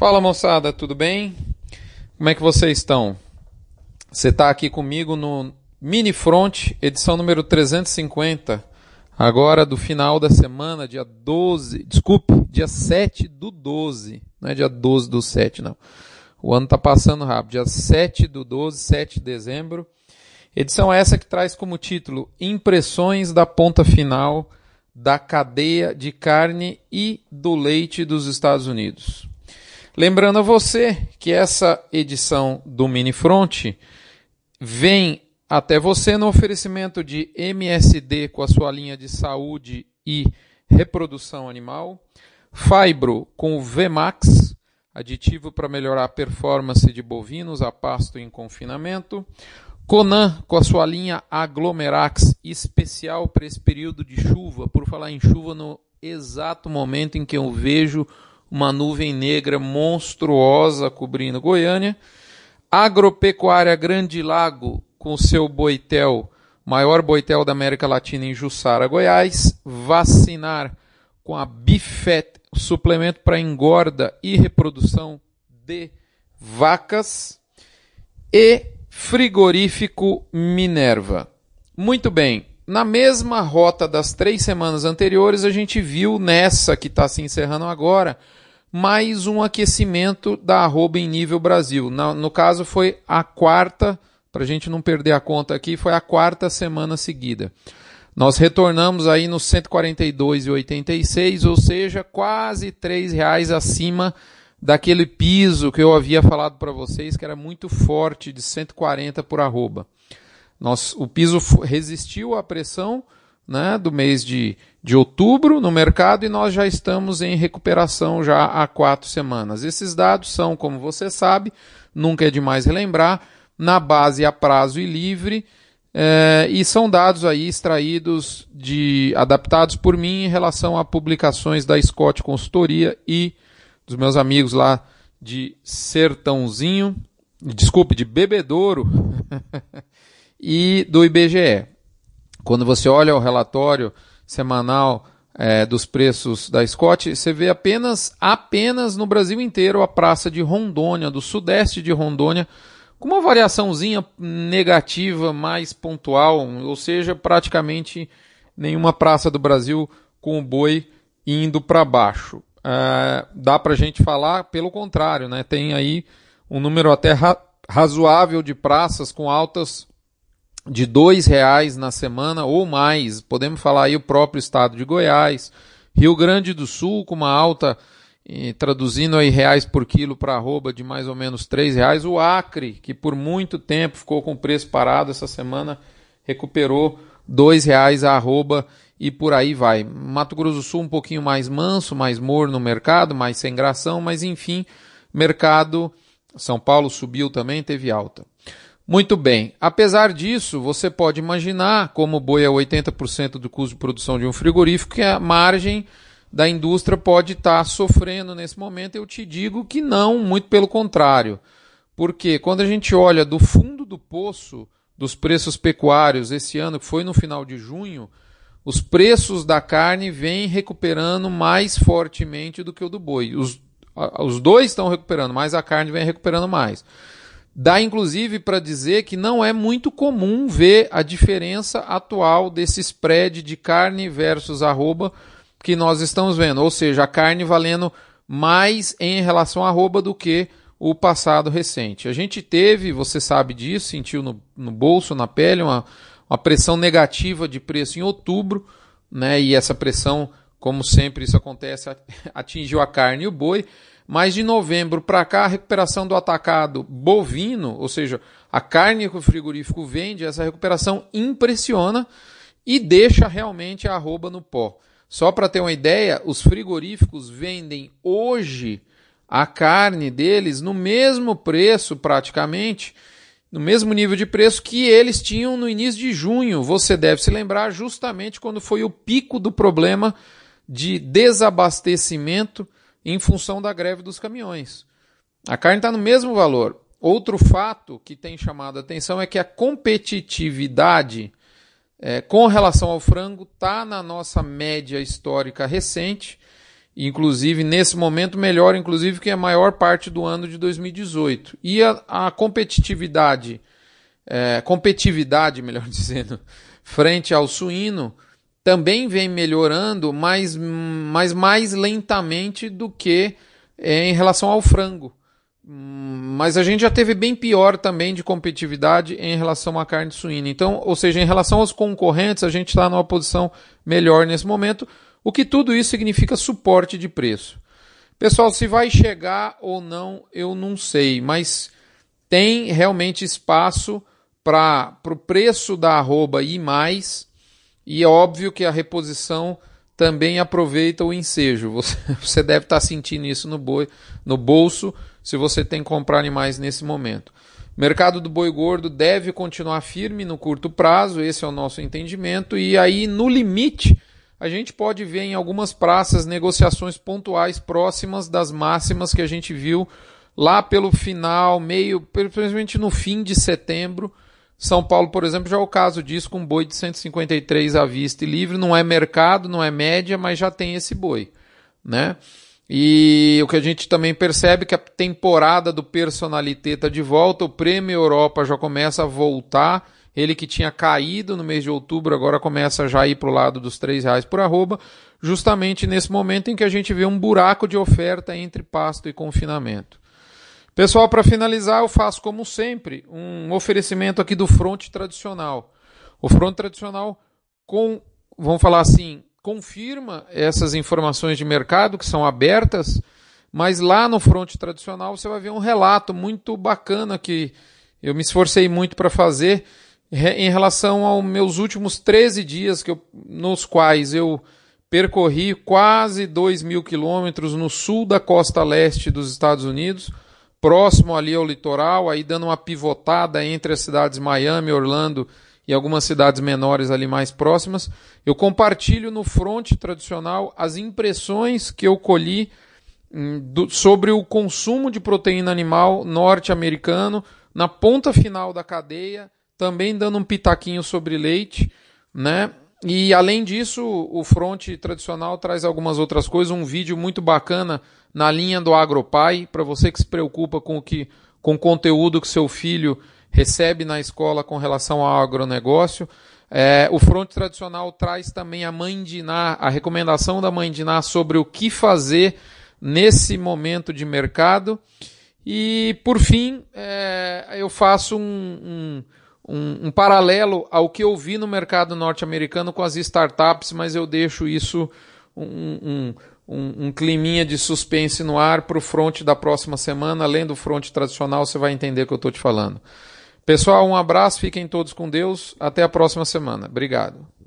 Fala moçada, tudo bem? Como é que vocês estão? Você está aqui comigo no Mini Front, edição número 350, agora do final da semana, dia 12, desculpe, dia 7 do 12, não é dia 12 do 7 não. O ano está passando rápido, dia 7 do 12, 7 de dezembro. Edição essa que traz como título Impressões da ponta final da cadeia de carne e do leite dos Estados Unidos. Lembrando a você que essa edição do Mini Front vem até você no oferecimento de MSD com a sua linha de saúde e reprodução animal, Fibro com o VMAX, aditivo para melhorar a performance de bovinos a pasto em confinamento, Conan com a sua linha Aglomerax especial para esse período de chuva, por falar em chuva no exato momento em que eu vejo uma nuvem negra monstruosa cobrindo Goiânia. Agropecuária Grande Lago com seu boitel, maior boitel da América Latina em Jussara, Goiás. Vacinar com a Bifet, suplemento para engorda e reprodução de vacas. E Frigorífico Minerva. Muito bem. Na mesma rota das três semanas anteriores, a gente viu nessa que está se encerrando agora mais um aquecimento da arroba em nível Brasil. No, no caso, foi a quarta, para a gente não perder a conta aqui, foi a quarta semana seguida. Nós retornamos aí nos 142,86, ou seja, quase R$ reais acima daquele piso que eu havia falado para vocês, que era muito forte, de 140 por arroba. Nós, o piso resistiu à pressão né, do mês de, de outubro no mercado e nós já estamos em recuperação já há quatro semanas. Esses dados são, como você sabe, nunca é demais relembrar, na base a prazo e livre, é, e são dados aí extraídos de adaptados por mim em relação a publicações da Scott Consultoria e dos meus amigos lá de Sertãozinho, desculpe, de Bebedouro e do IBGE. Quando você olha o relatório semanal é, dos preços da Scott, você vê apenas, apenas no Brasil inteiro a praça de Rondônia, do sudeste de Rondônia, com uma variaçãozinha negativa mais pontual, ou seja, praticamente nenhuma praça do Brasil com o boi indo para baixo é, dá para a gente falar pelo contrário, né? Tem aí um número até ra razoável de praças com altas de dois reais na semana ou mais. Podemos falar aí o próprio estado de Goiás, Rio Grande do Sul com uma alta traduzindo aí reais por quilo para arroba de mais ou menos três reais. O Acre, que por muito tempo ficou com o preço parado, essa semana recuperou dois reais a arroba e por aí vai. Mato Grosso do Sul um pouquinho mais manso, mais morno no mercado, mais sem gração, mas enfim, mercado São Paulo subiu também, teve alta. Muito bem. Apesar disso, você pode imaginar, como o boi é 80% do custo de produção de um frigorífico, que a margem da indústria pode estar sofrendo nesse momento. Eu te digo que não, muito pelo contrário. Porque quando a gente olha do fundo do poço dos preços pecuários esse ano, que foi no final de junho, os preços da carne vêm recuperando mais fortemente do que o do boi. Os, os dois estão recuperando, mas a carne vem recuperando mais. Dá inclusive para dizer que não é muito comum ver a diferença atual desse spread de carne versus arroba que nós estamos vendo, ou seja, a carne valendo mais em relação à arroba do que o passado recente. A gente teve, você sabe disso, sentiu no, no bolso, na pele, uma, uma pressão negativa de preço em outubro, né? E essa pressão, como sempre isso acontece, atingiu a carne e o boi. Mas de novembro para cá, a recuperação do atacado bovino, ou seja, a carne que o frigorífico vende, essa recuperação impressiona e deixa realmente a arroba no pó. Só para ter uma ideia, os frigoríficos vendem hoje a carne deles no mesmo preço praticamente no mesmo nível de preço que eles tinham no início de junho. Você deve se lembrar justamente quando foi o pico do problema de desabastecimento em função da greve dos caminhões. A carne está no mesmo valor. Outro fato que tem chamado a atenção é que a competitividade é, com relação ao frango está na nossa média histórica recente inclusive nesse momento melhor, inclusive que a maior parte do ano de 2018. E a, a competitividade, é, competitividade, melhor dizendo, frente ao suíno também vem melhorando, mas, mas mais lentamente do que é, em relação ao frango. Mas a gente já teve bem pior também de competitividade em relação à carne suína. Então, ou seja, em relação aos concorrentes, a gente está numa posição melhor nesse momento, o que tudo isso significa suporte de preço. Pessoal, se vai chegar ou não, eu não sei, mas tem realmente espaço para o preço da arroba ir mais, e é óbvio que a reposição também aproveita o ensejo. Você, você deve estar sentindo isso no, boi, no bolso se você tem que comprar animais nesse momento. Mercado do boi gordo deve continuar firme no curto prazo, esse é o nosso entendimento, e aí no limite a gente pode ver em algumas praças negociações pontuais próximas das máximas que a gente viu lá pelo final, meio, principalmente no fim de setembro. São Paulo, por exemplo, já é o caso disso com boi de 153 à vista e livre, não é mercado, não é média, mas já tem esse boi, né? E o que a gente também percebe é que a temporada do Personalité está de volta, o Prêmio Europa já começa a voltar, ele que tinha caído no mês de outubro, agora começa já a ir para o lado dos R$ reais por arroba, justamente nesse momento em que a gente vê um buraco de oferta entre pasto e confinamento. Pessoal, para finalizar, eu faço como sempre um oferecimento aqui do fronte tradicional. O fronte tradicional com, vamos falar assim, confirma essas informações de mercado que são abertas, mas lá no fronte tradicional você vai ver um relato muito bacana que eu me esforcei muito para fazer em relação aos meus últimos 13 dias que eu, nos quais eu percorri quase 2 mil quilômetros no sul da costa leste dos Estados Unidos, próximo ali ao litoral, aí dando uma pivotada entre as cidades Miami, Orlando e algumas cidades menores ali mais próximas. Eu compartilho no fronte tradicional as impressões que eu colhi hum, sobre o consumo de proteína animal norte-americano na ponta final da cadeia, também dando um pitaquinho sobre leite, né? E além disso, o fronte tradicional traz algumas outras coisas, um vídeo muito bacana na linha do AgroPai, para você que se preocupa com o que com o conteúdo que seu filho recebe na escola com relação ao agronegócio. É, o fronte tradicional traz também a mãe de Iná, a recomendação da mãe de Iná sobre o que fazer nesse momento de mercado. E, por fim, é, eu faço um, um, um, um, paralelo ao que eu vi no mercado norte-americano com as startups, mas eu deixo isso um, um, um climinha de suspense no ar para o front da próxima semana. Além do front tradicional, você vai entender o que eu estou te falando. Pessoal, um abraço, fiquem todos com Deus. Até a próxima semana. Obrigado.